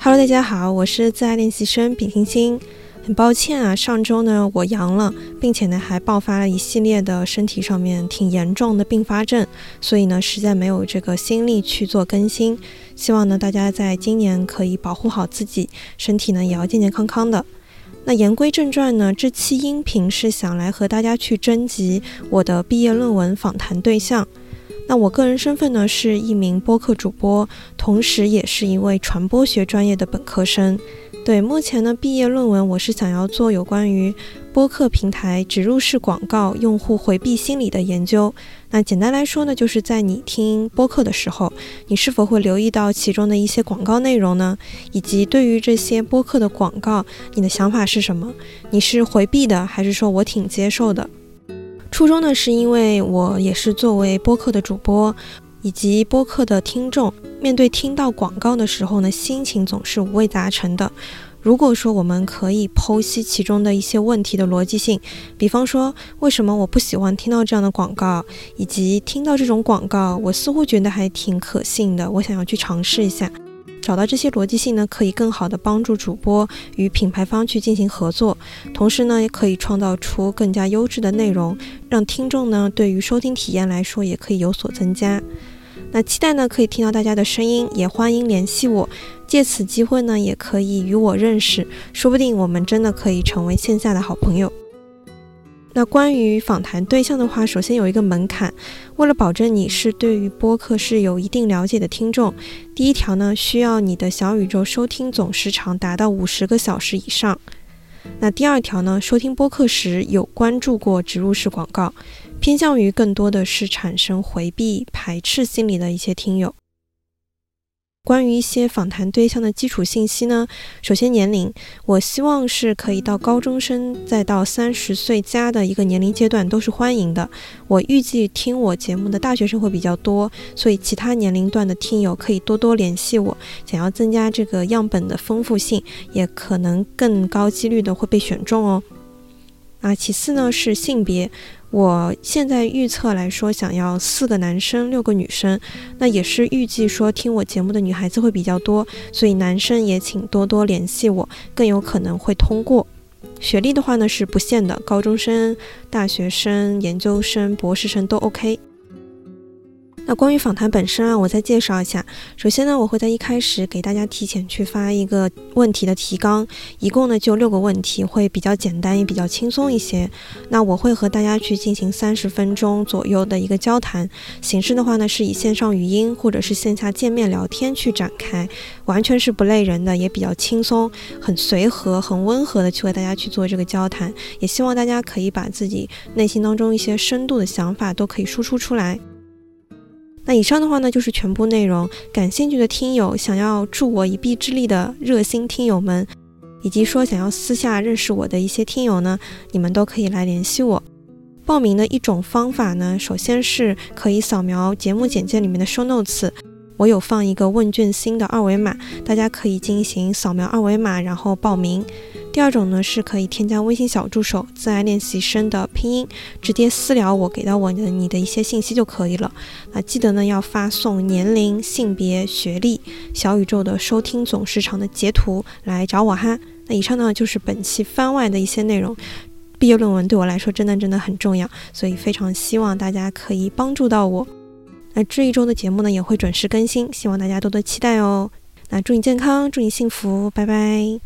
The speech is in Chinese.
Hello，大家好，我是自爱练习生丙星星。很抱歉啊，上周呢我阳了，并且呢还爆发了一系列的身体上面挺严重的并发症，所以呢实在没有这个心力去做更新。希望呢大家在今年可以保护好自己，身体呢也要健健康康的。那言归正传呢，这期音频是想来和大家去征集我的毕业论文访谈对象。那我个人身份呢是一名播客主播，同时也是一位传播学专业的本科生。对，目前呢毕业论文我是想要做有关于播客平台植入式广告用户回避心理的研究。那简单来说呢，就是在你听播客的时候，你是否会留意到其中的一些广告内容呢？以及对于这些播客的广告，你的想法是什么？你是回避的，还是说我挺接受的？初衷呢，是因为我也是作为播客的主播，以及播客的听众，面对听到广告的时候呢，心情总是五味杂陈的。如果说我们可以剖析其中的一些问题的逻辑性，比方说为什么我不喜欢听到这样的广告，以及听到这种广告，我似乎觉得还挺可信的，我想要去尝试一下。找到这些逻辑性呢，可以更好的帮助主播与品牌方去进行合作，同时呢，也可以创造出更加优质的内容，让听众呢对于收听体验来说也可以有所增加。那期待呢可以听到大家的声音，也欢迎联系我，借此机会呢也可以与我认识，说不定我们真的可以成为线下的好朋友。那关于访谈对象的话，首先有一个门槛，为了保证你是对于播客是有一定了解的听众，第一条呢，需要你的小宇宙收听总时长达到五十个小时以上。那第二条呢，收听播客时有关注过植入式广告，偏向于更多的是产生回避、排斥心理的一些听友。关于一些访谈对象的基础信息呢，首先年龄，我希望是可以到高中生再到三十岁加的一个年龄阶段都是欢迎的。我预计听我节目的大学生会比较多，所以其他年龄段的听友可以多多联系我，想要增加这个样本的丰富性，也可能更高几率的会被选中哦。啊，其次呢是性别。我现在预测来说，想要四个男生，六个女生，那也是预计说听我节目的女孩子会比较多，所以男生也请多多联系我，更有可能会通过。学历的话呢是不限的，高中生、大学生、研究生、博士生都 OK。那关于访谈本身啊，我再介绍一下。首先呢，我会在一开始给大家提前去发一个问题的提纲，一共呢就六个问题，会比较简单也比较轻松一些。那我会和大家去进行三十分钟左右的一个交谈形式的话呢，是以线上语音或者是线下见面聊天去展开，完全是不累人的，也比较轻松，很随和、很温和的去和大家去做这个交谈。也希望大家可以把自己内心当中一些深度的想法都可以输出出来。那以上的话呢，就是全部内容。感兴趣的听友，想要助我一臂之力的热心听友们，以及说想要私下认识我的一些听友呢，你们都可以来联系我。报名的一种方法呢，首先是可以扫描节目简介里面的 show notes。我有放一个问卷星的二维码，大家可以进行扫描二维码，然后报名。第二种呢，是可以添加微信小助手“自爱练习生”的拼音，直接私聊我，给到我的你的一些信息就可以了。那，记得呢要发送年龄、性别、学历、小宇宙的收听总时长的截图来找我哈。那以上呢就是本期番外的一些内容。毕业论文对我来说真的真的很重要，所以非常希望大家可以帮助到我。那这一周的节目呢也会准时更新，希望大家多多期待哦。那祝你健康，祝你幸福，拜拜。